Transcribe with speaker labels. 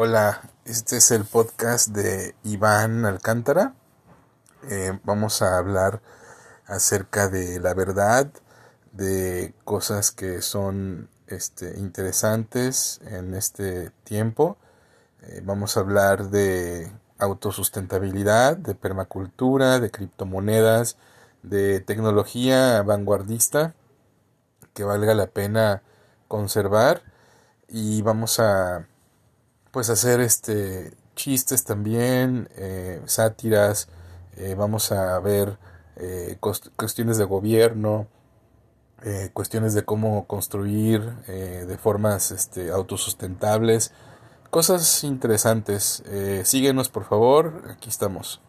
Speaker 1: Hola, este es el podcast de Iván Alcántara. Eh, vamos a hablar acerca de la verdad, de cosas que son este, interesantes en este tiempo. Eh, vamos a hablar de autosustentabilidad, de permacultura, de criptomonedas, de tecnología vanguardista que valga la pena conservar y vamos a pues hacer este chistes también, eh, sátiras, eh, vamos a ver eh, cuestiones de gobierno, cuestiones de cómo construir de formas este, autosustentables, cosas interesantes. síguenos por favor, aquí estamos.